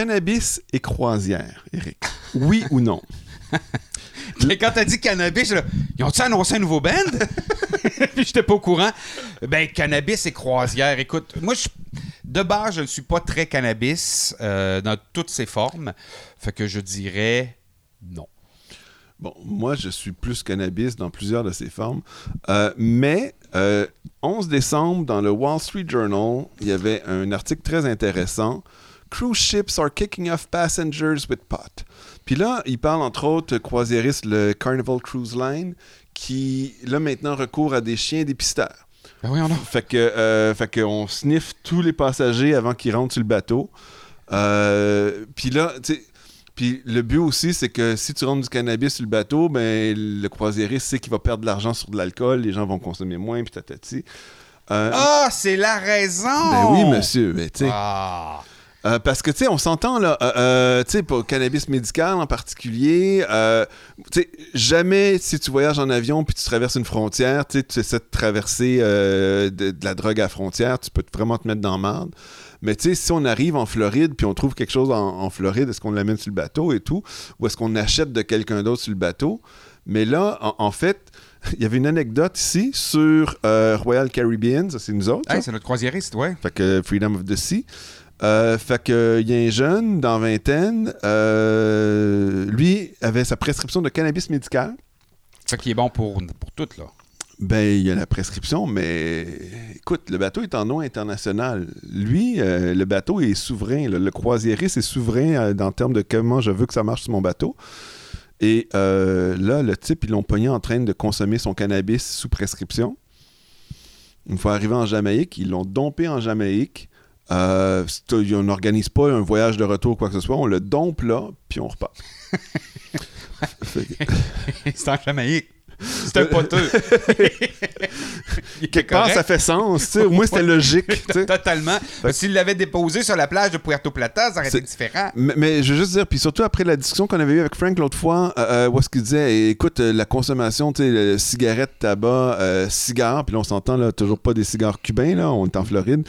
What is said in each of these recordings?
Cannabis et croisière, Eric. Oui ou non? Et quand t'as dit cannabis, je ils ont-tu annoncé un nouveau band? Puis j'étais pas au courant. Ben, cannabis et croisière. Écoute, moi, je, de base, je ne suis pas très cannabis euh, dans toutes ses formes. Fait que je dirais non. Bon, moi, je suis plus cannabis dans plusieurs de ses formes. Euh, mais, euh, 11 décembre, dans le Wall Street Journal, il y avait un article très intéressant. Cruise ships are kicking off passengers with pot. Puis là, il parle entre autres croisiériste, le Carnival Cruise Line, qui, là, maintenant, recourt à des chiens dépisteurs. Ben oui, on a. Fait que, euh, fait qu'on sniffe tous les passagers avant qu'ils rentrent sur le bateau. Euh, puis là, tu sais, puis le but aussi, c'est que si tu rentres du cannabis sur le bateau, ben le croisiériste sait qu'il va perdre de l'argent sur de l'alcool, les gens vont consommer moins, puis tatati. Euh, Ah, c'est la raison! ben oui, monsieur, ben, tu sais. Ah. Euh, parce que, tu sais, on s'entend, là, euh, euh, tu sais, pour le cannabis médical en particulier, tu sais, jamais si tu voyages en avion puis tu traverses une frontière, tu sais, tu essaies de traverser de, de la drogue à la frontière, tu peux vraiment te mettre dans la merde. Mais tu sais, si on arrive en Floride puis on trouve quelque chose en, en Floride, est-ce qu'on l'amène sur le bateau et tout? Ou est-ce qu'on achète de quelqu'un d'autre sur le bateau? Mais là, en, en fait, il y avait une anecdote ici sur Royal Caribbean, ça c'est nous autres. Hey, c'est notre croisiériste, ouais. Fait que Freedom of the Sea. Euh, fait que il y a un jeune dans vingtaine, euh, lui avait sa prescription de cannabis médical. Ça qui est bon pour, pour tout, là. Ben, il y a la prescription, mais écoute, le bateau est en nom international. Lui, euh, le bateau est souverain. là. Le croisiériste est souverain euh, dans le terme de comment je veux que ça marche sur mon bateau. Et euh, là, le type, ils l'ont pogné en train de consommer son cannabis sous prescription. Une fois arrivé en Jamaïque, ils l'ont dompé en Jamaïque. Euh, on n'organise pas un voyage de retour ou quoi que ce soit. On le dompe là, puis on repart. C'est en Jamaïque. C'est un poteux. Quelque part, ça fait sens. tu sais. Au moins, c'était logique. Totalement. S'il l'avait déposé sur la plage de Puerto Plata, ça aurait été différent. Mais, mais je veux juste dire, puis surtout après la discussion qu'on avait eue avec Frank l'autre fois, euh, euh, où est-ce qu'il disait, écoute, euh, la consommation, tu sais, cigarettes, tabac, euh, cigares, puis là, on s'entend, là, toujours pas des cigares cubains, là, on est en Floride,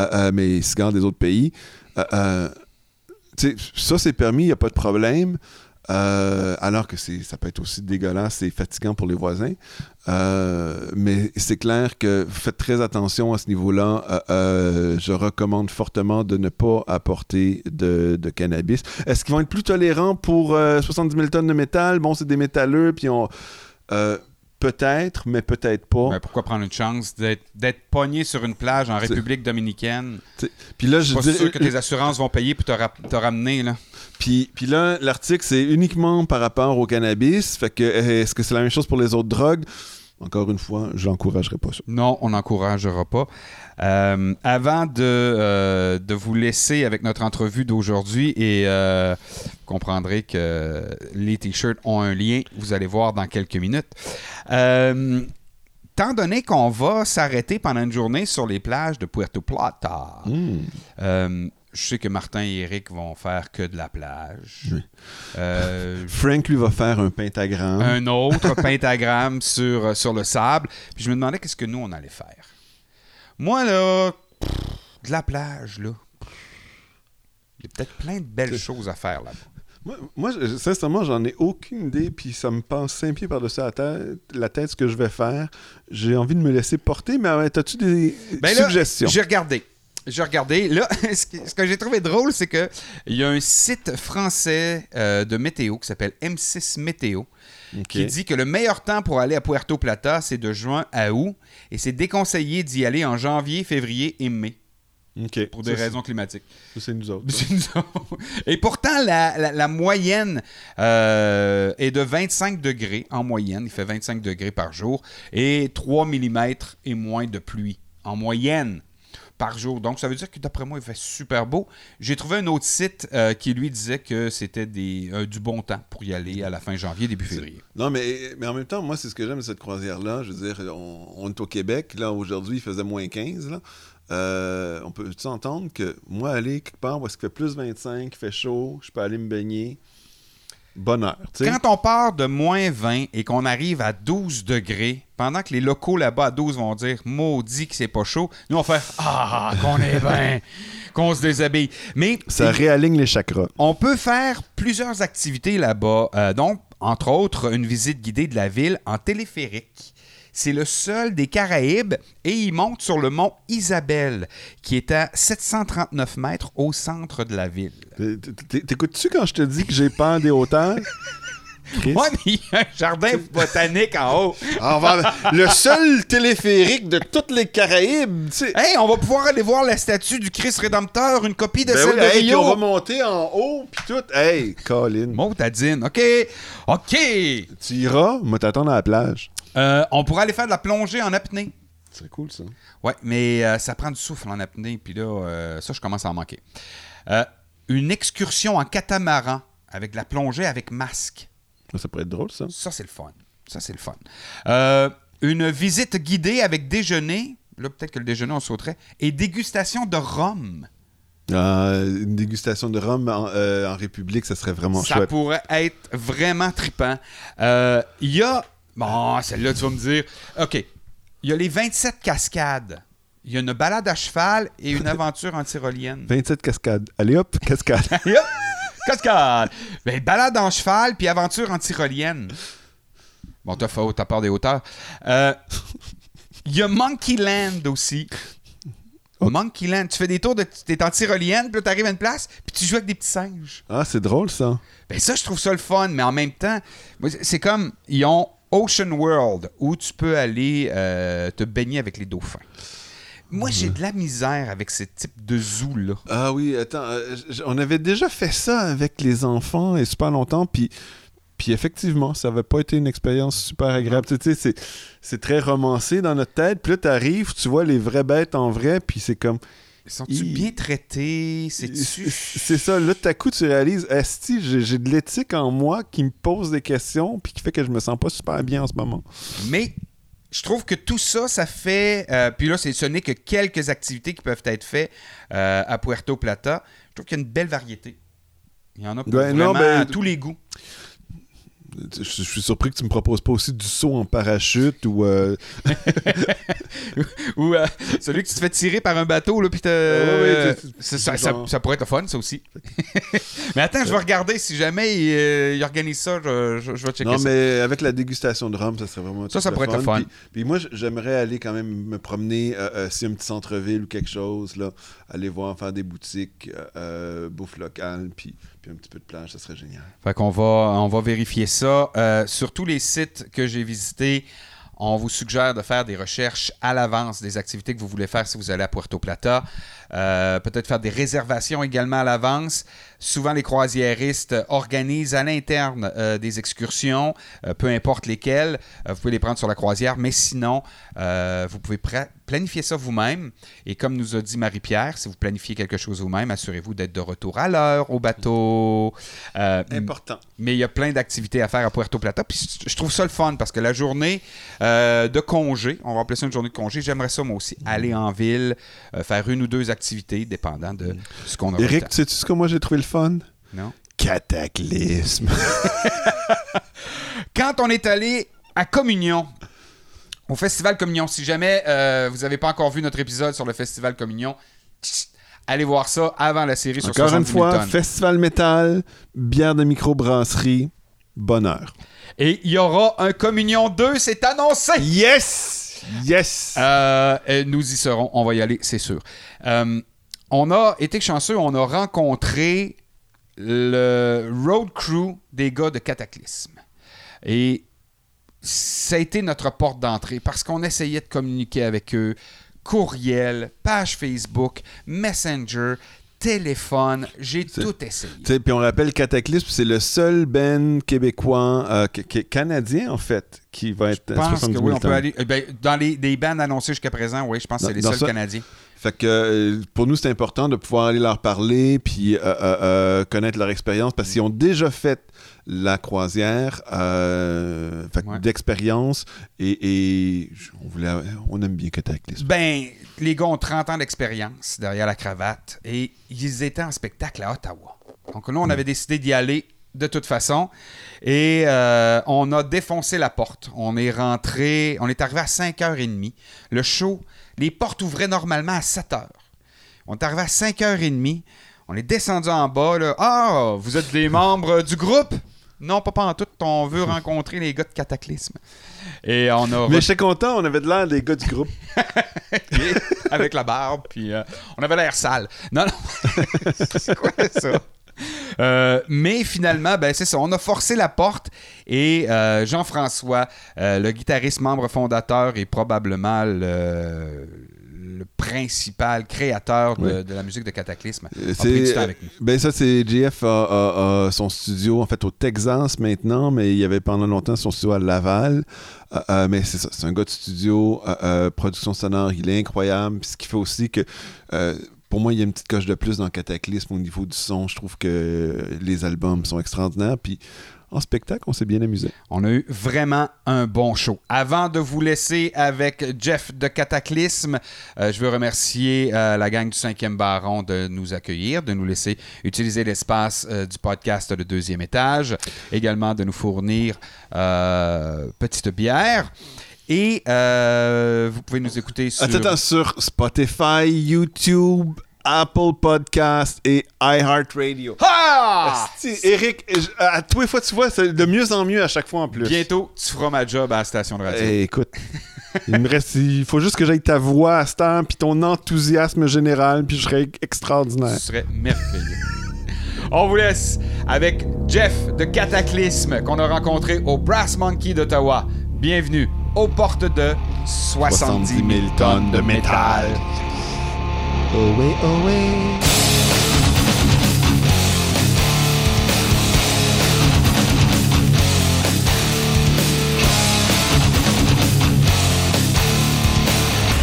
euh, mais cigares des autres pays. Ça, c'est permis, il n'y a pas de problème. Euh, alors que ça peut être aussi dégueulasse et fatigant pour les voisins. Euh, mais c'est clair que faites très attention à ce niveau-là. Euh, je recommande fortement de ne pas apporter de, de cannabis. Est-ce qu'ils vont être plus tolérants pour euh, 70 000 tonnes de métal? Bon, c'est des métalleux, puis on... peut-être, mais peut-être pas. Ben, pourquoi prendre une chance d'être, pogné sur une plage en République dominicaine? Puis là, Je pas dirais- sûr que tes assurances vont payer pour te, te ramener. Là. Puis, puis là, l'article, c'est uniquement par rapport au cannabis. Fait que, euh, est-ce que c'est la même chose pour les autres drogues? Encore une fois, je n'encouragerais pas ça. Non, on n'encouragera pas. Euh, avant de, euh, de vous laisser avec notre entrevue d'aujourd'hui, et euh, vous comprendrez que les t-shirts ont un lien, vous allez voir dans quelques minutes. Tant donné qu'on va s'arrêter pendant une journée sur les plages de Puerto Plata, Hmm. Je sais que Martin et Eric vont faire que de la plage. Oui. Euh, Frank, lui, va faire un pentagramme. un autre pentagramme sur, euh, sur le sable. Puis je me demandais qu'est-ce que nous, on allait faire. Moi, là, pff, de la plage, là. Il y a peut-être plein de belles choses à faire là-bas. Moi, sincèrement, j'en ai aucune idée, puis ça me passe cinq pieds par-dessus la tête, la tête ce que je vais faire. J'ai envie de me laisser porter, mais euh, as-tu des Ben là, suggestions? J'ai regardé. J'ai regardé. Là, ce que, ce que j'ai trouvé drôle, c'est que il y a un site français euh, de météo qui s'appelle M6 Météo qui dit que le meilleur temps pour aller à Puerto Plata, c'est de juin à août et c'est déconseillé d'y aller en janvier, février et mai pour des Ça, raisons climatiques. c'est- nous autres. C'est nous autres. Et pourtant, la, la- la moyenne euh, est de 25 degrés en moyenne. Il fait 25 degrés par jour et 3 mm et moins de pluie en moyenne par jour. Donc, ça veut dire que d'après moi, il fait super beau. J'ai trouvé un autre site euh, qui lui disait que c'était des, euh, du bon temps pour y aller à la fin janvier, début février. Non, mais, mais en même temps, moi, c'est ce que j'aime de cette croisière-là. Je veux dire, on, on est au Québec. Là, aujourd'hui, il faisait moins 15. Là. Euh, on peut entendre que moi, aller quelque part où qu'il fait plus 25, il fait chaud, je peux aller me baigner? Bonheur. Quand on part de moins 20 et qu'on arrive à 12 degrés, pendant que les locaux là-bas à 12 vont dire maudit que c'est pas chaud, nous on fait Ah, qu'on est bien, qu'on se déshabille. Mais Ça réaligne les chakras. on peut faire plusieurs activités là-bas, euh, donc entre autres une visite guidée de la ville en téléphérique. C'est le seul des Caraïbes et il monte sur le mont Isabelle, qui est à 739 mètres au centre de la ville. T'écoutes-tu quand je te dis que j'ai peur des hauteurs? Chris? Ouais, mais il y a un jardin botanique en haut. Ah, on va- le seul téléphérique de toutes les Caraïbes, tu sais. Hey, on va pouvoir aller voir la statue du Christ Rédempteur, une copie de Ben celle oui, de hey, puis on va Rio. monter en haut, puis tout. Hey, Colin. Montadine, OK. OK. Tu iras, moi t'attendre à la plage. Euh, on pourrait aller faire de la plongée en apnée. C'est cool, ça. Ouais, mais euh, ça prend du souffle en apnée, puis là, euh, ça, je commence à en manquer. Une excursion en catamaran avec de la plongée avec masque. Ça pourrait être drôle, ça. Ça, c'est le fun. Ça, c'est le fun. Une visite guidée avec déjeuner. Là, peut-être que le déjeuner, on sauterait. Et dégustation de rhum. Une dégustation de rhum en, euh, en République, ça serait vraiment Ça chouette. pourrait être vraiment trippant. Euh, Il y a. Bon, celle-là, tu vas me dire. OK. Il y a les 27 cascades. Il y a une balade à cheval et une aventure en tyrolienne. 27 cascades. Allez hop, cascade. Et hop, cascade. Ben, balade en cheval puis aventure en tyrolienne. Bon, t'as faute, t'as peur des hauteurs. Euh, Il y a Monkey Land aussi. Monkey Land. Tu fais des tours de. T'es en tyrolienne, puis là, t'arrives à une place, puis tu joues avec des petits singes. Ah, c'est drôle, ça. Ben ça, je trouve ça le fun, mais en même temps, c'est comme, ils ont Ocean World, où tu peux aller euh, te baigner avec les dauphins. Moi, j'ai de la misère avec ce type de zoo-là. Ah oui, attends, euh, j- on avait déjà fait ça avec les enfants et super longtemps, puis, puis effectivement, ça n'avait pas été une expérience super agréable. Tu sais, c'est, c'est très romancé dans notre tête, puis là, t'arrives, tu vois les vraies bêtes en vrai, puis c'est comme... Sont-tu bien traités? C'est, C'est-tu... c'est ça, là, tout à coup, tu réalises, Esti, j'ai, j'ai de l'éthique en moi qui me pose des questions, puis qui fait que je me sens pas super bien en ce moment. Mais je trouve que tout ça, ça fait... euh, puis là, c'est- ce n'est que quelques activités qui peuvent être faites euh, à Puerto Plata. Je trouve qu'il y a une belle variété. Il y en a pour non, vraiment ben- à tous les goûts. Je, je suis surpris que tu me proposes pas aussi du saut en parachute ou... euh, Ou euh, celui que tu te fais tirer par un bateau, là, puis ça, ça- genre- ça- ça pourrait être fun, ça aussi. mais attends, je vais regarder si jamais il, euh, il organise ça, je, je- je vais checker Non, ça. mais avec la dégustation de rhum, ça serait vraiment Ça, ça pourrait être fun. Puis, puis moi, j'aimerais aller quand même me promener, euh, si un petit centre-ville ou quelque chose, là, aller voir, faire des boutiques, bouffe locale, puis, puis un petit peu de plage, ça serait génial. Fait qu'on va, on va vérifier ça. Euh, sur tous les sites que j'ai visités, on vous suggère de faire des recherches à l'avance des activités que vous voulez faire si vous allez à Puerto Plata. Euh, Peut-être faire des réservations également à l'avance. Souvent, les croisiéristes organisent à l'interne euh, des excursions, euh, peu importe lesquelles. Vous pouvez les prendre sur la croisière, mais sinon, vous pouvez planifier ça vous-même. Et comme nous a dit Marie-Pierre, si vous planifiez quelque chose vous-même, assurez-vous d'être de retour à l'heure au bateau. Important. mais il y a plein d'activités à faire à Puerto Plata. Puis je trouve ça le fun parce que la journée de congé, on va appeler ça une journée de congé, j'aimerais ça moi aussi, aller en ville, faire une ou deux activités, dépendant de ce qu'on a Eric, sais-tu ce que moi j'ai trouvé le fun? Non? Cataclysme. Quand on est allé à Communion, au Festival Communion, si jamais euh, vous n'avez pas encore vu notre épisode sur le Festival Communion, allez voir ça avant la série sur Encore une 70 000 fois, tonnes. festival métal, bière de microbrasserie, bonheur. Et il y aura un Communion 2, c'est annoncé! Yes! Yes! Euh, nous y serons, on va y aller, c'est sûr. Euh, on a été chanceux, on a rencontré le road crew des gars de Cataclysme. Et ça a été notre porte d'entrée parce qu'on essayait de communiquer avec eux. Courriel, page Facebook, Messenger, téléphone, j'ai tout essayé. Puis on rappelle Cataclysme, c'est le seul band québécois, euh, canadien en fait, qui va être Je pense que 70 000 oui, on peut aller. eh ben, dans les, des bands annoncés jusqu'à présent, oui, je pense que c'est les seuls ça- Canadiens. Fait que euh, pour nous, c'est important de pouvoir aller leur parler puis euh, connaître leur expérience parce qu'ils ont déjà fait la croisière euh, Ouais. d'expérience et, et on, voulait, on aime bien Cataclysme. Ben, les gars ont 30 ans d'expérience derrière la cravate et ils étaient en spectacle à Ottawa. Donc là, on avait décidé d'y aller de toute façon. Et euh, on a défoncé la porte. On est rentré, on est arrivé à 5h30. Le show, les portes ouvraient normalement à 7h. On est arrivé à 5h30. On est descendu en bas. Là. Ah, vous êtes des membres du groupe? Non, pas, pas en tout. On veut rencontrer les gars de Cataclysme. Et on a Mais j'étais content, on avait de l'air des gars du groupe. avec la barbe, puis euh, on avait l'air sale. Non, non, c'est quoi ça? Euh, mais finalement, ben, c'est ça. On a forcé la porte et euh, Jean-François, le guitariste membre fondateur et probablement le, le principal créateur de, Oui. de la musique de Cataclysme, a Euh, pris du C'est, temps avec nous. ben ça, c'est JF a, a- a son studio en fait au Texas maintenant, mais il y avait pendant longtemps son studio à Laval. Euh, euh, mais c'est ça, c'est un gars de studio, euh, production sonore, il est incroyable. Ce qui fait aussi que pour moi, il y a une petite coche de plus dans Cataclysme au niveau du son. Je trouve que les albums sont extraordinaires. Puis en spectacle, on s'est bien amusé. On a eu vraiment un bon show. Avant de vous laisser avec Jeff de Cataclysme, euh, je veux remercier euh, la gang du 5e Baron de nous accueillir, de nous laisser utiliser l'espace euh, du podcast Le Deuxième Étage, également de nous fournir petite bière. Et vous pouvez nous écouter sur... Attends, sur Spotify, YouTube, Apple Podcast et iHeartRadio. Ah! Eric, à tous les fois, tu vois, c'est de mieux en mieux à chaque fois en plus. Bientôt, tu feras ma job à la station de radio. Eh, écoute, il me reste, il faut juste que j'aille ta voix à ce temps, puis ton enthousiasme général, puis je serais extraordinaire. Ce serait merveilleux. On vous laisse avec Jeff de Cataclysme qu'on a rencontré au Brass Monkey d'Ottawa. Bienvenue aux portes de 70 000 tonnes de métal.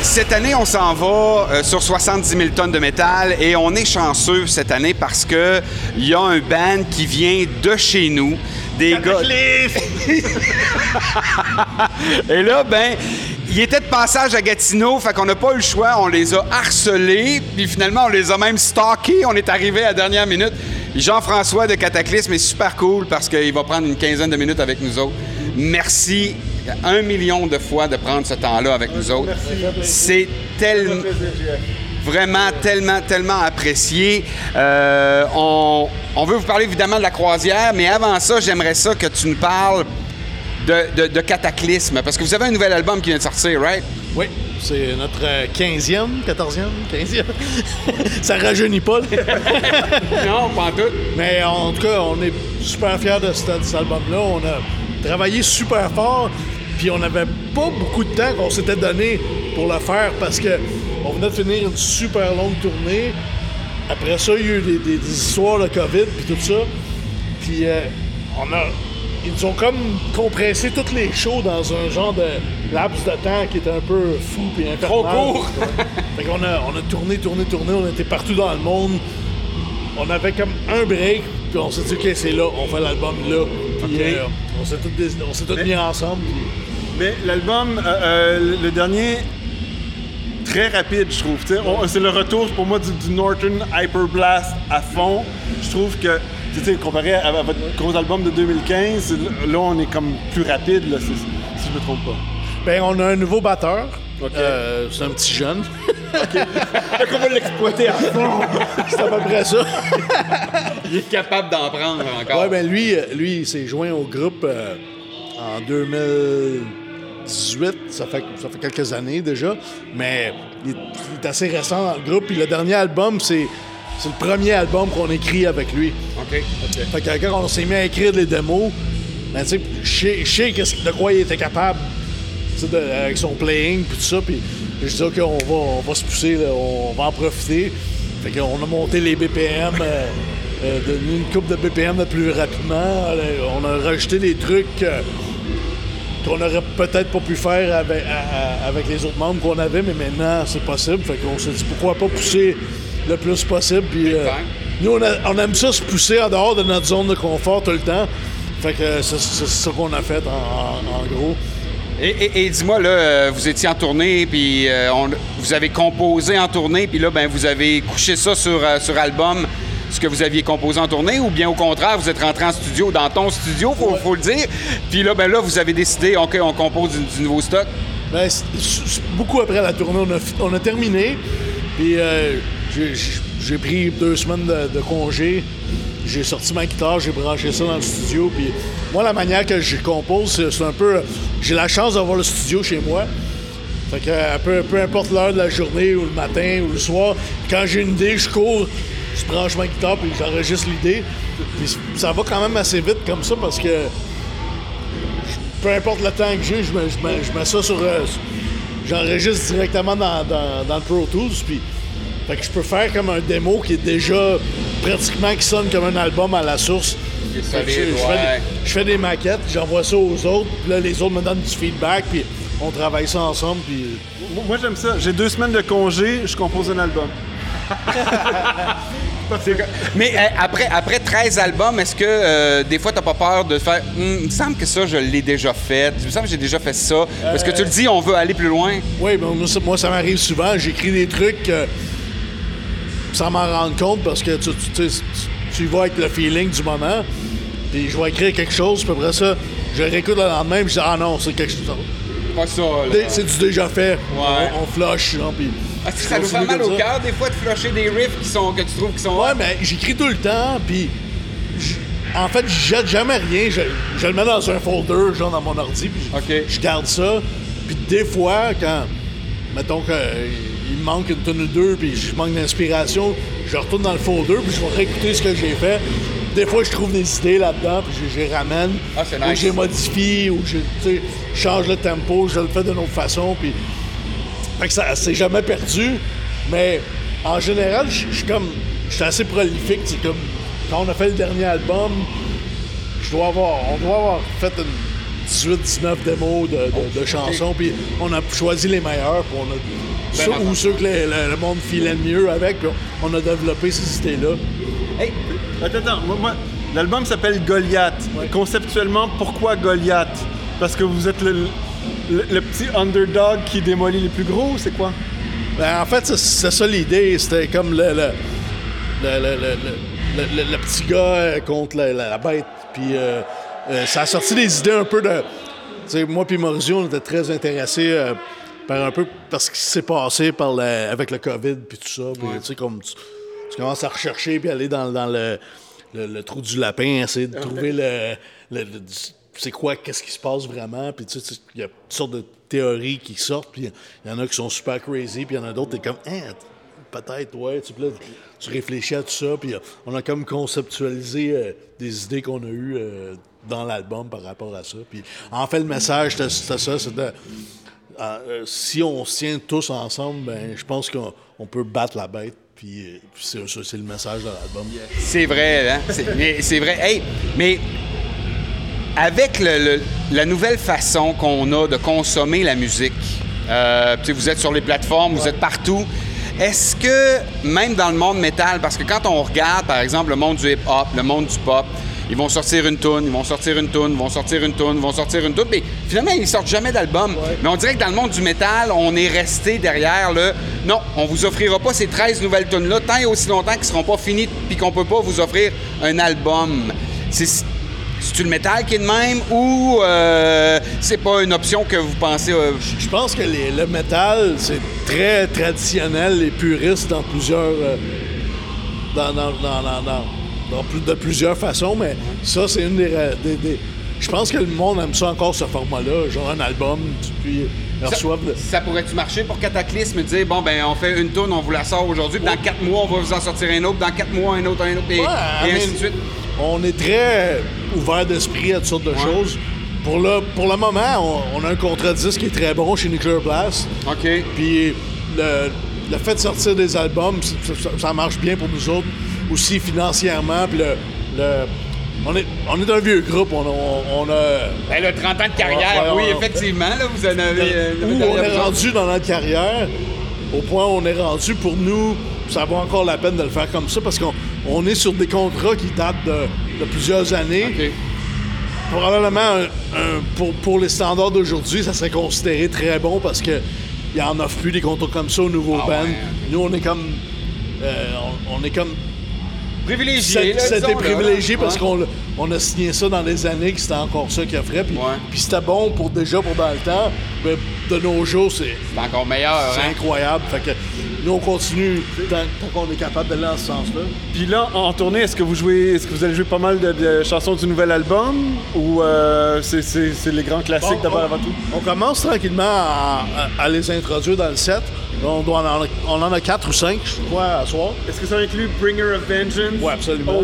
Cette année, on s'en va euh, sur 70 000 tonnes de métal et on est chanceux cette année parce que il y a un band qui vient de chez nous, des gars. Et là, ben, il était de passage à Gatineau, fait qu'on n'a pas eu le choix. On les a harcelés, puis finalement, on les a même stalkés. On est arrivé à la dernière minute. Jean-François de Cataclysme est super cool parce qu'il va prendre une quinzaine de minutes avec nous autres. Merci un million de fois de prendre ce temps-là avec nous autres. C'est tellement vraiment tellement, tellement apprécié. Euh, on, on veut vous parler évidemment de la croisière, mais avant ça, j'aimerais ça que tu nous parles de, de- de Cataclysme, parce que vous avez un nouvel album qui vient de sortir, right? Oui, c'est notre euh, 15e, 14e, 15e. Ça rajeunit pas. Non, pas en tout. Mais en tout cas, on est super fiers de, cet- album-là. On a travaillé super fort, puis on n'avait pas beaucoup de temps qu'on s'était donné pour le faire parce que on venait de finir une super longue tournée. Après ça, il y a eu des, des- des histoires de COVID puis tout ça. Puis euh, on a. Ils ont comme compressé toutes les shows dans un genre de laps de temps qui était un peu fou et. Trop court. fait qu'on a, on a tourné, tourné, tourné, on était partout dans le monde. On avait comme un break, puis on s'est dit, OK, c'est là, on fait l'album là. Puis euh, on s'est tous, dés- on s'est tous mis ensemble. puis- Mais l'album, euh, euh, le dernier, très rapide, je trouve. C'est le retour pour moi du, du Norton Hyper Blast à fond. Je trouve que, sais, comparé à, à votre gros album de 2015, là, on est comme plus rapide, là, si, si je me trompe pas. Ben, on a un nouveau batteur. OK. Euh, c'est un petit jeune. Fait qu'on va l'exploiter à fond. c'est à peu près ça. Il est capable d'en prendre encore. Ouais, ben lui, euh, lui il s'est joint au groupe euh, en 2018. Ça fait, ça fait quelques années déjà. Mais il est, il est assez récent dans le groupe. Puis le dernier album, c'est, c'est le premier album qu'on écrit avec lui. OK. Fait que quand on s'est mis à écrire les démos, ben, tu sais, je sais- de quoi il était capable tu sais, de- avec son playing puis tout ça. Puis je dis, OK, on va, on va se pousser, là, on va en profiter. Fait qu'on a monté les BPM, euh, euh, de- une coupe de BPM de plus rapidement. Euh, On a rajouté des trucs euh, qu'on aurait peut-être pas pu faire avec, à- à- avec les autres membres qu'on avait, mais maintenant c'est possible. Fait qu'on s'est dit pourquoi pas pousser le plus possible. Puis, euh, nous, on, a- on aime ça se pousser en dehors de notre zone de confort tout le temps. Fait que euh, c'est ça qu'on a fait en, en- en gros. Et, et- et dis-moi, là, euh, vous étiez en tournée, puis euh, on- vous avez composé en tournée, puis là, ben, vous avez couché ça sur, euh, sur album ce que vous aviez composé en tournée ou bien au contraire, vous êtes rentré en studio, dans ton studio, faut, faut le dire. Puis là, ben là, vous avez décidé, OK, on compose du, du nouveau stock. Ben, beaucoup après la tournée, on a, fi- on a terminé. Puis euh, j'ai- pris deux semaines de, congé. J'ai sorti ma guitare, j'ai branché ça dans le studio. Puis moi, la manière que je compose, c'est un peu. J'ai la chance d'avoir le studio chez moi. Fait que euh, peu, peu importe l'heure de la journée ou le matin ou le soir, quand j'ai une idée, je cours, je branche ma guitare puis j'enregistre l'idée. Puis ça va quand même assez vite comme ça parce que peu importe le temps que j'ai, je mets, je mets- je mets ça sur. J'enregistre directement dans, dans- dans le Pro Tools. Puis, fait que je peux faire comme un démo qui est déjà pratiquement qui sonne comme un album à la source. Je, fais ouais. je fais des maquettes, j'envoie ça aux autres. Puis là, les autres me donnent du feedback. Puis on travaille ça ensemble. Puis Moi, j'aime ça. J'ai deux semaines de congé, je compose un album. Mais euh, après, après 13 albums, est-ce que euh, des fois, t'as pas peur de faire Hum, Il me semble que ça, je l'ai déjà fait. Il me semble que j'ai déjà fait ça. Parce que tu le dis, on veut aller plus loin. Oui, ben, moi, ça, moi, ça m'arrive souvent. J'écris des trucs euh, sans m'en rendre compte parce que tu, tu, tu sais, tu- tu y vas avec le feeling du moment. Puis je vais écrire quelque chose, puis après ça, je le réécoute le lendemain, puis je dis Ah non, c'est quelque chose. Pas ça, là. Dé- C'est du déjà fait. Ouais. On, on flush, genre, puis. Ça nous fait mal au cœur, des fois, de flusher des riffs qui sont, que tu trouves qui sont. Ouais, mais j'écris tout le temps, puis. En fait, je jette jamais rien. Je, je le mets dans un folder, genre dans mon ordi, puis je- garde ça. Puis des fois, quand, mettons qu'il me manque une tonne ou deux, puis je manque d'inspiration, je retourne dans le folder, puis je vais réécouter ce que j'ai fait. Des fois, je trouve des idées là-dedans, puis je les ramène. Ah, c'est Ou nice. je les modifie, ou je change le tempo, je le fais d'une autre façon, puis... Fait que ça c'est jamais perdu, mais en général, je suis comme... Je suis assez prolifique, c'est comme... Quand on a fait le dernier album, je dois avoir... On doit avoir fait une 18-19 démos de, de- de chansons, puis on a choisi les meilleurs, puis on a... ceux- entendu. ou ceux que le, le- le monde filait le mieux avec, puis on a développé ces idées-là. Hey, Attends, attends. Moi, moi, l'album s'appelle Goliath. Conceptuellement, pourquoi Goliath? Parce que vous êtes le, le- le petit underdog qui démolit les plus gros c'est quoi Ben, en fait, c'est- ça l'idée. C'était comme le, le, le, petit gars euh, contre la, la- la bête. Puis euh, euh, ça a sorti des idées un peu de. Tu sais, moi puis Mauricio, on était très intéressés euh, par un peu parce ce qui s'est passé par la- avec le COVID puis tout ça. Comme tu, tu commences à rechercher puis aller dans, dans le, le- le trou du lapin, essayer de trouver le- le- c'est quoi, qu'est-ce qui se passe vraiment, puis tu sais, il y a toutes sortes de théories qui sortent, puis il y en a qui sont super crazy, puis il y en a d'autres, t'es comme, Hein, peut-être, ouais, tu, tu réfléchis à tout ça, puis euh, on a comme conceptualisé euh, des idées qu'on a eues euh, dans l'album par rapport à ça. Puis en fait, le message, c'était ça, c'était si on se tient tous ensemble, ben, je pense qu'on on peut battre la bête. Puis c'est le message de l'album. C'est vrai, hein? C'est vrai. Hey, mais avec le- le- la nouvelle façon qu'on a de consommer la musique, euh, vous êtes sur les plateformes, vous êtes partout. Est-ce que, même dans le monde métal, parce que quand on regarde, par exemple, le monde du hip-hop, le monde du pop, ils vont sortir une toune, ils vont sortir une toune, ils vont sortir une toune, ils vont sortir une toune, mais finalement, ils sortent jamais d'album. Mais on dirait que dans le monde du métal, on est resté derrière le « Non, on vous offrira pas ces 13 nouvelles tunes-là tant et aussi longtemps qu'ils seront pas finis puis qu'on peut pas vous offrir un album. » C'est c'est-tu le métal qui est de même ou euh, c'est pas une option que vous pensez... euh, Je pense que les- le métal, c'est très traditionnel et puriste dans plusieurs. euh, dans, dans- dans- de plusieurs façons, mais ça, c'est une des, ra- des- des- Je pense que le monde aime ça encore, ce format-là. Genre un album, puis ils ça, reçoivent. le- ça pourrait-tu marcher pour Cataclysme, dire bon ben on fait une tourne, on vous la sort aujourd'hui, puis dans quatre mois on va vous en sortir un autre, dans quatre mois un autre, un autre, et, Ouais, et ainsi de suite? On est très ouvert d'esprit à toutes sortes de choses. Pour le, pour le moment, on, on a un contrat de disque qui est très bon chez Nuclear Blast. OK. Puis le, le fait de sortir des albums, ça, ça marche bien pour nous autres, aussi financièrement. Puis le, le- on, est, on est un vieux groupe, on a. On, on a Ben, le 30 ans de carrière, Ouais, oui, effectivement, là, vous en avez... euh, où on est rendu dans notre carrière, au point où on est rendu, pour nous, ça vaut encore la peine de le faire comme ça parce qu'on on est sur des contrats qui datent de, de plusieurs années. Probablement, un- un- pour, pour les standards d'aujourd'hui, ça serait considéré très bon parce que il en offre plus des contrats comme ça aux nouveaux Ah bands. ouais. Nous, on est comme. euh, on, on est comme. Privilégié, C'était là. privilégié parce Ouais. qu'on on a signé ça dans des années que c'était encore ça qu'il offrait. Puis, Ouais. puis c'était bon pour déjà pour dans le temps. Mais de nos jours, c'est encore meilleur, c'est hein? incroyable. Fait que nous, on continue tant, tant qu'on est capable d'aller dans ce sens-là. Puis là, en tournée, est-ce que vous jouez, est-ce que vous allez jouer pas mal de, de chansons du nouvel album ou euh, c'est, les grands classiques Bon, d'abord avant tout? On commence tranquillement à, à- à les introduire dans le set. On, doit en, a- on en a quatre ou cinq, je crois, à soir. Est-ce que ça inclut Bringer of Vengeance? Oui, absolument. Oh,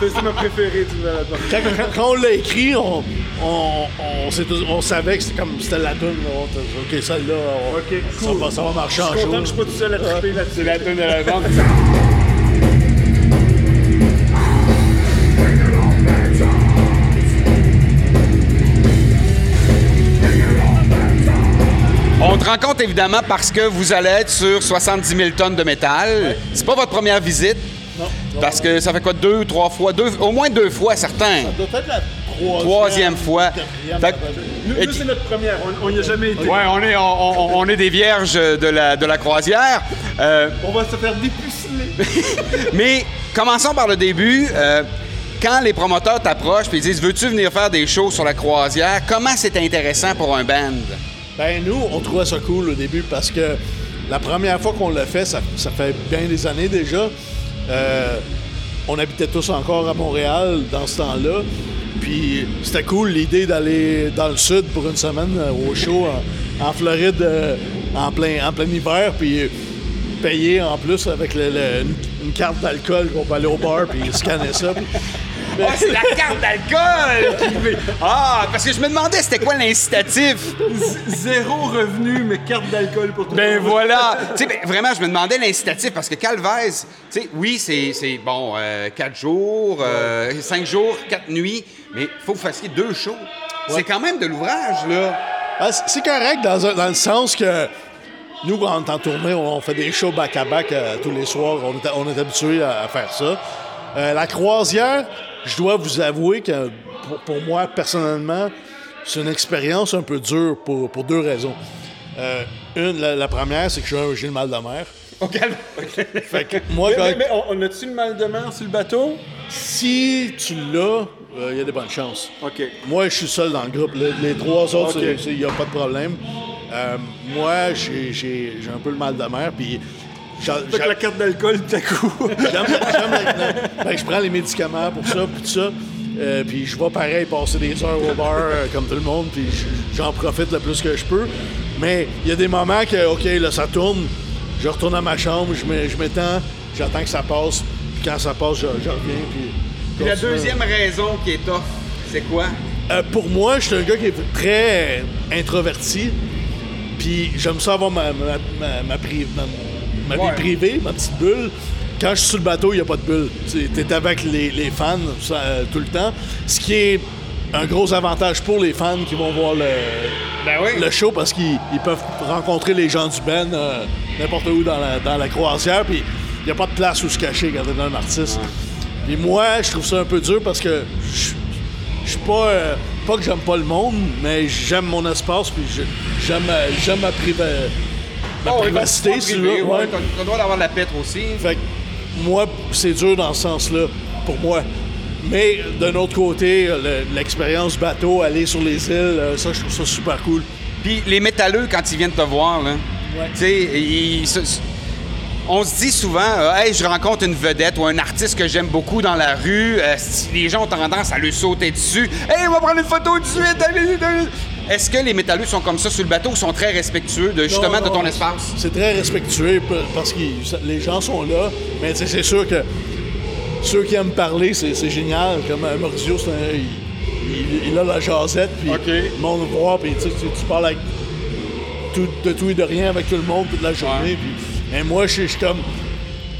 c'est, c'est ma préférée du album. quand, quand- quand on l'a écrit, on, on, on, on savait que c'était comme c'était la tune. Ok, celle-là, on- Ok, ça, cool. va, ça va marcher Je en suis content show. que je suis pas tout seul à triper là-dessus. C'est la tune de la bande. Rencontre évidemment parce que vous allez être sur 70 000 tonnes de métal. C'est pas votre première visite. Non. Parce que ça fait quoi, deux, trois fois, deux, au moins deux fois certains. Ça doit être la troisième, Troisième fois. Fait. Nous, c'est notre première. On n'y a jamais été. Ouais, on est, on, on- on est des vierges de la, de la croisière. Euh, On va se faire dépuceler. mais commençons par le début. Euh, quand les promoteurs t'approchent et disent Veux-tu venir faire des shows sur la croisière? Comment c'est intéressant pour un band? Ben nous, on trouvait ça cool au début parce que la première fois qu'on l'a fait, ça, fait bien des années déjà. euh, on habitait tous encore à Montréal dans ce temps-là. Puis c'était cool l'idée d'aller dans le sud pour une semaine euh, au show en, Floride euh, en, plein, en hiver. Puis payer en plus avec une, carte d'alcool qu'on peut aller au bar puis scanner ça. Oh, c'est la carte d'alcool qui fait- Ah, parce que je me demandais c'était quoi l'incitatif? Zéro revenu, mais carte d'alcool pour tout le Ben voilà. tu sais, ben, vraiment, je me demandais l'incitatif parce que Calvez, tu sais, oui, c'est, c'est, bon, euh, quatre jours, euh, cinq jours, quatre nuits, mais il faut que vous fassiez deux shows. C'est quand même de l'ouvrage, là. Ah, c'est correct dans, un- dans le sens que nous, quand on est en tournée, on fait des shows back-à-back euh, tous les soirs. On est, on est habitué à, à faire ça. Euh, la croisière, je dois vous avouer que pour, pour moi, personnellement, c'est une expérience un peu dure pour, pour deux raisons. Euh, une, la, la première, c'est que j'ai le mal de mer. Calme. Fait que moi, Mais, quand- mais- mais on, on a-tu le mal de mer sur le bateau? si tu l'as, il y a des bonnes chances. OK. Moi, je suis seul dans le groupe. Les, les trois autres, Ok. il n'y a pas de problème. Euh, moi, j'ai j'ai- j'ai un peu le mal de mer, puis j'a- la carte d'alcool, tout à coup. j'aime j'aime la- ben, je prends les médicaments pour ça, puis tout ça. Euh, puis je vais pareil passer des heures au bar euh, comme tout le monde, puis j'en profite le plus que je peux. Mais il y a des moments que, OK, là, ça tourne, je retourne à ma chambre, je m'é- je m'étends, j'attends que ça passe, puis quand ça passe, je, je reviens, puis... Puis la deuxième raison qui est tough, c'est quoi? Euh, pour moi, je suis un gars qui est très introverti. Puis j'aime ça avoir ma, ma, ma, ma ma- ma Ouais. vie privée, ma petite bulle. Quand je suis sur le bateau, il n'y a pas de bulle. Tu es avec les, les fans ça, euh, tout le temps. Ce qui est un gros avantage pour les fans qui vont voir le, Ben oui. le show parce qu'ils ils peuvent rencontrer les gens du band euh, n'importe où dans la, dans la croisière. Puis il n'y a pas de place où se cacher quand t'es un artiste. Puis moi, je trouve ça un peu dur parce que je suis pas. euh, pas que j'aime pas le monde, mais j'aime mon espace, puis j'aime ma, priva- Oh, privacité, tu veux. Ouais, ouais. t'as le droit d'avoir la pètre aussi. Fait que moi, c'est dur dans ce sens-là, pour moi. Mais d'un autre côté, le- l'expérience bateau, aller sur les îles, euh, ça, je trouve ça super cool. Puis les métalleux, quand ils viennent te voir, là, tu sais, ils on se dit souvent, euh, hey, je rencontre une vedette ou un artiste que j'aime beaucoup dans la rue, euh, les gens ont tendance à lui sauter dessus. Hey, on va prendre une photo de suite. Est-ce que les métalleux sont comme ça sur le bateau ou sont très respectueux de, justement Non, de ton espace? C'est très respectueux parce que les gens sont là, mais c'est sûr que ceux qui aiment parler, c'est génial. Comme euh, Maurizio, un- il, a la jasette, puis OK. le monde voit, puis tu, parles avec tout- de tout et de rien avec tout le monde toute la journée. puis- mais moi, je suis- comme.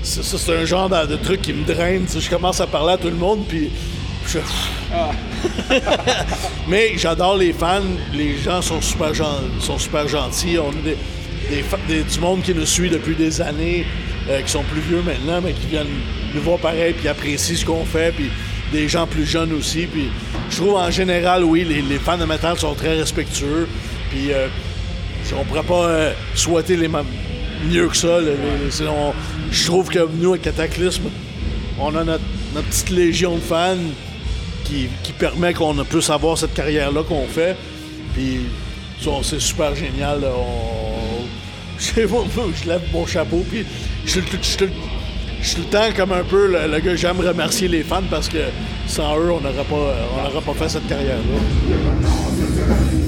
C'est un genre de, de truc qui me draine. Je commence à parler à tout le monde, puis. je- Mais j'adore les fans. Les gens sont super, gentils. On a du monde qui nous suit depuis des années, euh, qui sont plus vieux maintenant, mais qui viennent nous voir pareil, puis apprécient ce qu'on fait, puis des gens plus jeunes aussi. Puis je trouve en général, oui, les, fans de métal sont très respectueux. Puis euh, on pourrait pas euh, souhaiter les mieux que ça. je trouve que nous, à Cataclysme, on a notre petite légion de fans qui, permet qu'on puisse avoir cette carrière-là qu'on fait. Puis c'est super génial. On- je, lève mon chapeau, puis je suis le temps comme un peu le, gars, j'aime remercier les fans parce que sans eux, on n'aurait pas, on n'aurait pas fait cette carrière-là.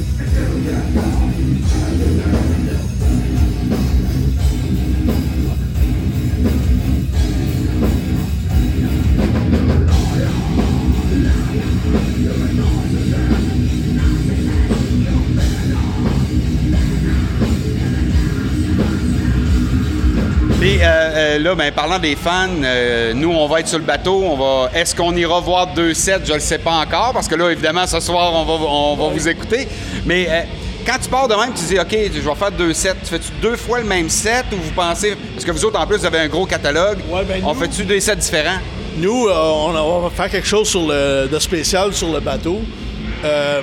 Là, ben, parlant des fans, euh, nous, on va être sur le bateau. On va. Est-ce qu'on ira voir deux sets? Je le sais pas encore, parce que là, évidemment, ce soir, on va, on va vous écouter. Mais euh, quand tu pars de même, tu dis, OK, je vais faire deux sets. Tu fais-tu deux fois le même set ou vous pensez. Parce que vous autres, en plus, vous avez un gros catalogue. Ouais, ben, on fait-tu des sets différents? Nous, euh, on, va faire quelque chose sur le, de spécial sur le bateau. euh,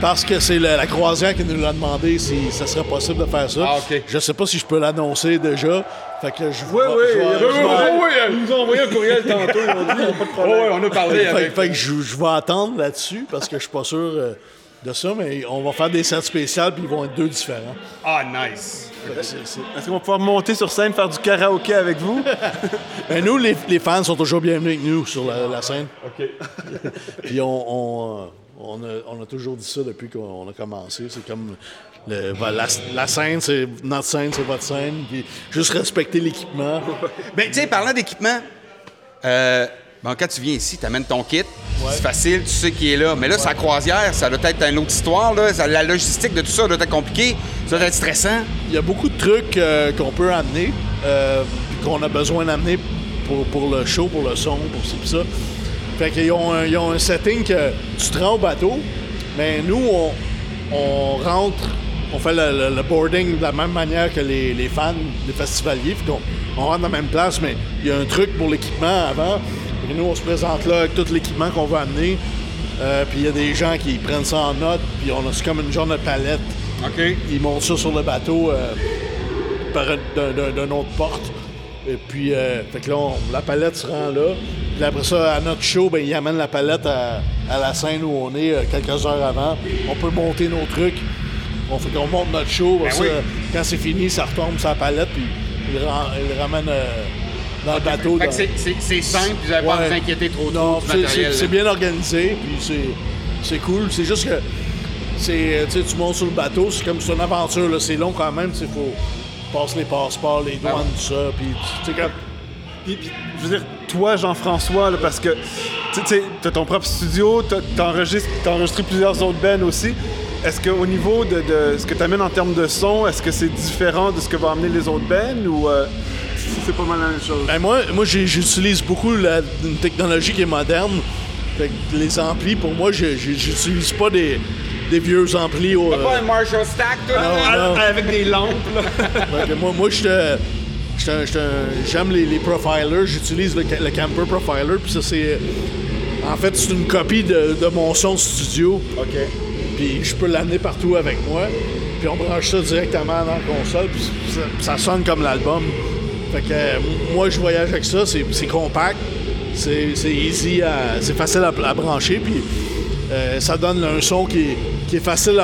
parce que c'est la croisière qui nous l'a demandé si ça serait possible de faire ça. Ah. Je sais pas si je peux l'annoncer déjà. Fait que je Oui, vais- oui, je vais- Ils nous ont envoyé un courriel tantôt, ils ont dit, pas de problème. on a parlé Fait, fait que je, je vais attendre là-dessus parce que je suis pas sûr euh, de ça, mais on va faire des sets spéciales puis ils vont être deux différents. Ah, nice. Est-ce qu'on va pouvoir monter sur scène, faire du karaoké avec vous? Ben, nous, les, les fans sont toujours bienvenus avec nous sur la, la scène. OK. Puis on, on, euh, on a, on a toujours dit ça depuis qu'on a commencé. C'est comme le- ben, la, la scène, c'est notre scène, c'est votre scène. Puis juste respecter l'équipement. Ben, tu sais, parlant d'équipement, euh, bon, quand tu viens ici, tu amènes ton kit. C'est facile, tu sais qui est là. Mais là, sa croisière, ça doit être une autre histoire. Là. Ça- la logistique de tout ça doit être compliquée. Ça doit être stressant. Il y a beaucoup de trucs euh, qu'on peut amener, euh, qu'on a besoin d'amener pour, pour le show, pour le son, pour ci, puis ça. Fait qu'ils ont, un- ils ont un setting que tu te rends au bateau, mais nous, on, on rentre, on fait le, le- le boarding de la même manière que les, les fans, les festivaliers. Fait qu'on on rentre dans la même place, mais il y a un truc pour l'équipement avant. Et nous, on se présente là avec tout l'équipement qu'on veut amener. Euh, puis il y a des gens qui prennent ça en note, puis on a c'est comme une genre de palette OK. ils montent ça sur le bateau euh, d'un- d'un- d'une autre porte. Et puis, euh, fait que là, on- la palette se rend là. Puis après ça, à notre show, ben, ils amènent la palette à, à la scène où on est euh, quelques heures avant. On peut monter nos trucs. On fait qu'on monte notre show. ça, oui. Quand c'est fini, ça retombe sur la palette, puis ils le, ramènent euh, dans le bateau. Dans- c'est- simple, vous n'avez pas à vous inquiéter trop non, trop c'est- bien organisé, puis c'est- cool. C'est juste que tu montes sur le bateau, c'est comme une aventure, c'est long quand même, il faut passer les passeports, les douanes, tout ça, puis tu sais, Puis, puis, je veux dire, toi, Jean-François, là, parce que tu as ton propre studio, tu as, enregistré plusieurs autres bands aussi. Est-ce qu'au niveau de, de ce que tu amènes en termes de son, est-ce que c'est différent de ce que vont amener les autres bands ou euh, c'est pas mal la même chose? Ben, moi, moi j'utilise beaucoup la, une technologie qui est moderne. Fait que les amplis, pour moi, je- je- j'utilise pas des, des vieux amplis. au- Pas un Marshall Stack, toi? Non, non. Avec des lampes, là. Moi, moi j'étais- j'aime les, les profilers. J'utilise le, le Camper Profiler. Puis ça, c'est. En fait, c'est une copie de, de mon son studio. OK. Puis je peux l'amener partout avec moi. Puis on branche ça directement dans la console. Puis ça, ça sonne comme l'album. Fait que euh, moi, je voyage avec ça. C'est compact. C'est easy. à- C'est facile à, à brancher. Puis euh, ça donne un son qui, est- qui est facile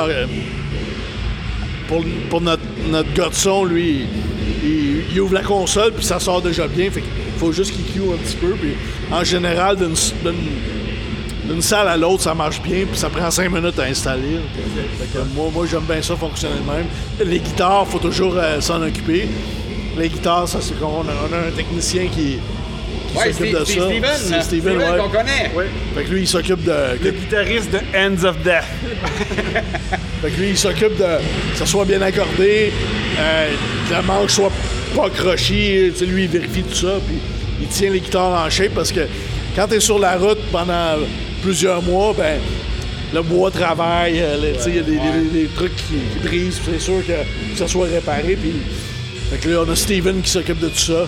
pour, pour notre, notre gars lui, il, il ouvre la console, puis ça sort déjà bien. Qu'il faut juste qu'il cue un petit peu. Puis en général, d'une, d'une- salle à l'autre, ça marche bien, puis ça prend cinq minutes à installer. Moi, moi j'aime bien ça fonctionner de même. Les guitares, faut toujours euh, s'en occuper. Les guitares, ça, c'est qu'on on a un technicien qui, qui Ouais, s'occupe c'est de c'est ça. Steven. C'est Steven, ouais. qu'on connaît. Oui. Fait que lui, il s'occupe de. Le guitariste de Ends of Death. Fait que lui, il s'occupe de que ça soit bien accordé, euh, que la manche soit pas crochée. Tu sais, lui, il vérifie tout ça, puis il tient les guitares en shape parce que quand tu es sur la route pendant plusieurs mois, ben le bois travaille, euh, le- tu sais, il y a des, des- des trucs qui, qui brisent, puis c'est sûr que, que ça soit réparé. Puis, fait que là, on a Steven qui s'occupe de tout ça.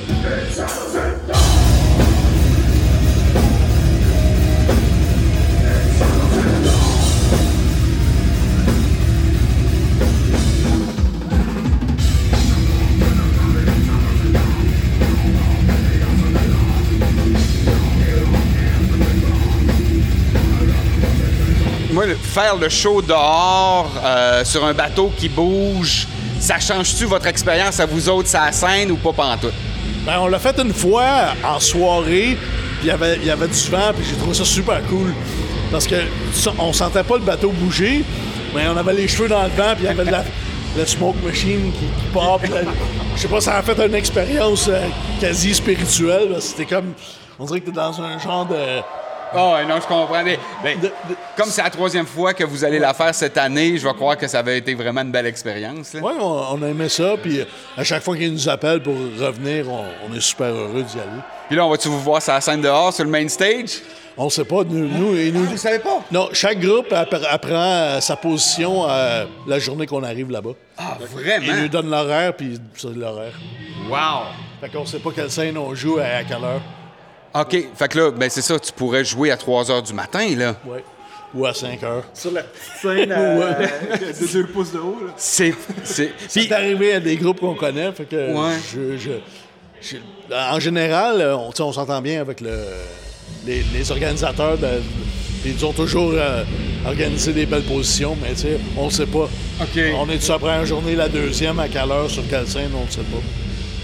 Moi, faire le show dehors, euh, sur un bateau qui bouge, ça change-tu votre expérience à vous autres, ça scène ou pas pantoute? Ben, on l'a fait une fois en soirée, puis il y avait- du vent, puis j'ai trouvé ça super cool. Parce que on sentait pas le bateau bouger, mais on avait les cheveux dans le vent, puis il y avait de la, smoke machine qui, qui part. Je sais pas, ça a fait une expérience euh, quasi spirituelle. C'était comme. On dirait que t'es dans un genre de. Ah, non, je comprends. Mais, De- de- comme c'est la troisième fois que vous allez la faire cette année, je vais croire que ça avait été vraiment une belle expérience. Ouais, on, on a aimé ça, puis euh, à chaque fois qu'il nous appelle pour revenir, on, on est super heureux d'y aller. Puis là, on va-tu vous voir sur la scène dehors, sur le main stage? On sait pas, nous, nous, et nous- Vous savez pas? Non, chaque groupe appre- apprend euh, sa position euh, la journée qu'on arrive là-bas. Ah, Ils vraiment? nous donnent l'horaire, puis c'est l'horaire. Wow! Fait qu'on sait pas quelle scène on joue à, à quelle heure. OK. Fait que là, ben c'est ça, tu pourrais jouer à 3 h du matin, là. Ouais. Ou à 5 heures. Sur la petite scène à- de 2 pouces de haut. Là. C'est. c'est... Puis- C'est arrivé à des groupes qu'on connaît, fait que Ouais. je, je- je- en général, euh, on, s'entend bien avec le, les, les organisateurs. De, ils ont toujours euh, organisé des belles positions, mais tu sais, on sait pas. OK. On est-tu après la journée, la deuxième, à quelle heure, sur quelle scène, on ne sait pas.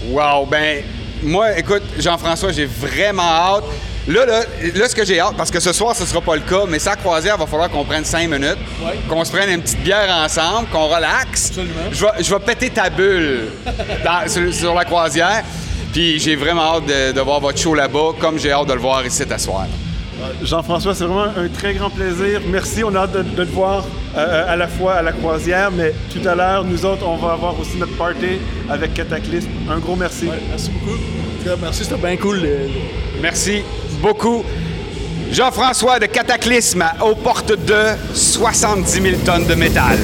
Wow, ben, moi, écoute, Jean-François, j'ai vraiment hâte. Là, là, là, ce que j'ai hâte, parce que ce soir, ce sera pas le cas, mais ça croisière, va falloir qu'on prenne cinq minutes, Ouais. qu'on se prenne une petite bière ensemble, qu'on relaxe. Absolument. Je vais, je vais péter ta bulle dans- sur, sur la croisière. Puis j'ai vraiment hâte de, de voir votre show là-bas, comme j'ai hâte de le voir ici à soir. Jean-François, c'est vraiment un très grand plaisir. Merci, on a hâte de, de te voir euh, à la fois à la croisière, mais tout à l'heure, nous autres, on va avoir aussi notre party avec Cataclysme. Un gros merci. Ouais, merci beaucoup. En tout cas, merci, c'était bien cool. Merci beaucoup. Jean-François de Cataclysme aux portes de 70 000 tonnes de métal.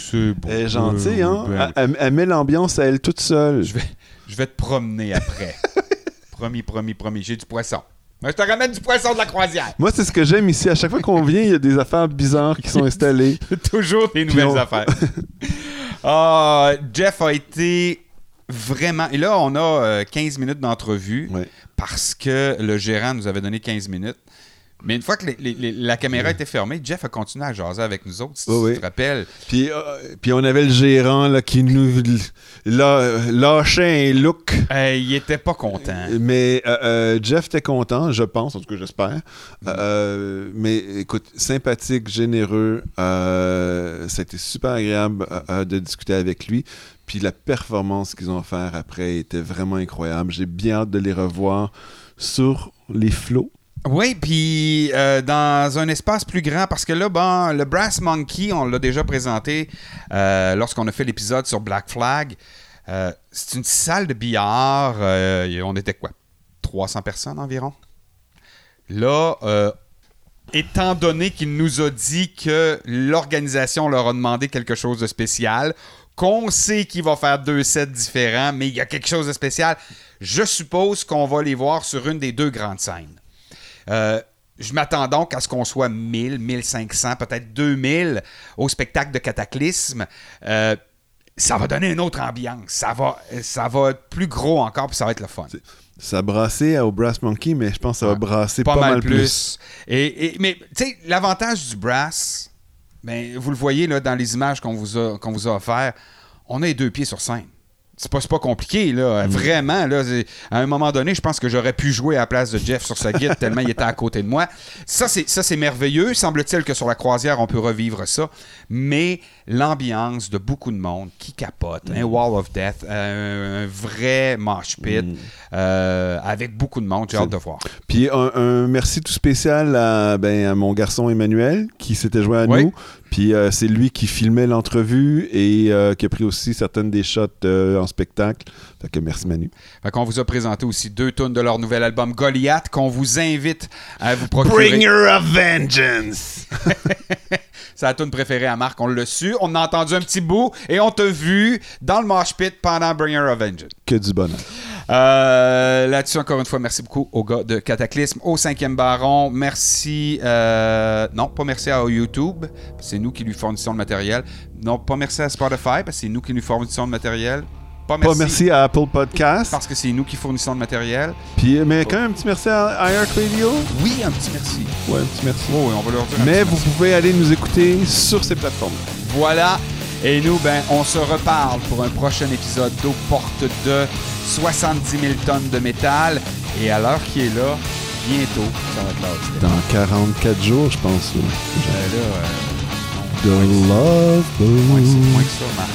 C'est bon. Elle est gentille, hein? Ben, Elle, met l'ambiance à elle toute seule. je, vais, je vais te promener après. promis, promis, promis. J'ai du poisson. Mais je te ramène du poisson de la croisière. Moi, c'est ce que j'aime ici. À chaque fois qu'on vient, il y a des affaires bizarres qui sont installées. Toujours des nouvelles on- affaires. Ah, Jeff a été vraiment. Et là, on a euh, 15 minutes d'entrevue Ouais. parce que le gérant nous avait donné 15 minutes. Mais une fois que les- les- les- la caméra était fermée, Jeff a continué à jaser avec nous autres, si Oui, tu oui. te rappelles. Puis, euh, puis on avait le gérant là, qui nous là, lâchait un look. Euh, il était pas content. Mais euh, euh, Jeff était content, je pense, en tout cas j'espère. Mais écoute, sympathique, généreux. ça a été super agréable de discuter avec lui. Puis la performance qu'ils ont fait après était vraiment incroyable. J'ai bien hâte de les revoir sur les flots. Oui, puis euh, dans un espace plus grand, parce que là, bon, le Brass Monkey, on l'a déjà présenté euh, lorsqu'on a fait l'épisode sur Black Flag. Euh, c'est une salle de billard. on était quoi? 300 personnes environ? Là, étant donné qu'il nous a dit que l'organisation leur a demandé quelque chose de spécial, qu'on sait qu'il va faire deux sets différents, mais il y a quelque chose de spécial, je suppose qu'on va les voir sur une des deux grandes scènes. Euh, je m'attends donc à ce qu'on soit 1000, 1500, peut-être 2000 au spectacle de Cataclysme. Euh, ça va donner une autre ambiance. Ça va, ça va être plus gros encore, puis ça va être le fun. Ça brassait au Brass Monkey, mais je pense que ça va brasser pas, mal, plus. Et, et- mais, tu sais, l'avantage du brass, ben, vous le voyez là, dans les images qu'on vous a, qu'on vous a offert, on a les deux pieds sur scène. C'est pas, pas compliqué, là. Vraiment, là. À un moment donné, je pense que j'aurais pu jouer à la place de Jeff sur sa guide tellement il était à côté de moi. Ça, c'est, merveilleux. Semble-t-il que sur la croisière, on peut revivre ça. Mais l'ambiance de beaucoup de monde qui capote, un Wall of Death, euh, un vrai mosh pit, euh, avec beaucoup de monde, j'ai hâte de voir. Puis un, un merci tout spécial à, ben, à mon garçon Emmanuel qui s'était joué à Oui. nous. Puis euh, c'est lui qui filmait l'entrevue et euh, qui a pris aussi certaines des shots euh, en spectacle. Fait que merci Manu. Fait qu'on vous a présenté aussi deux tunes de leur nouvel album Goliath qu'on vous invite à vous procurer. of Vengeance! C'est la tune préférée à Marc, on l'a su. On a entendu un petit bout et on t'a vu dans le mosh pit pendant Bringer of Vengeance. Que du bonheur. Euh, Là-dessus, encore une fois, merci beaucoup aux gars de Cataclysme, au 5e Baron. Merci. euh, non, pas merci à YouTube. C'est nous qui lui fournissons le matériel. Non, pas merci à Spotify, parce que c'est nous qui lui fournissons le matériel. Pas merci. Pas merci à Apple Podcast. Parce que c'est nous qui fournissons le matériel. Puis, mais quand même un petit merci à iHeartRadio. Oui, un petit merci. Ouais, un petit merci. Oh, oui, on va leur dire Mais vous merci. pouvez aller nous écouter sur ces plateformes. Voilà. Et nous, ben, on se reparle pour un prochain épisode d'Aux portes de 70 000 tonnes de métal. Et à l'heure qui est là, bientôt, ça va être départ. Dans 44 jours, je pense. là. Euh, là, euh, The Love Boat. moins que ça, Marc.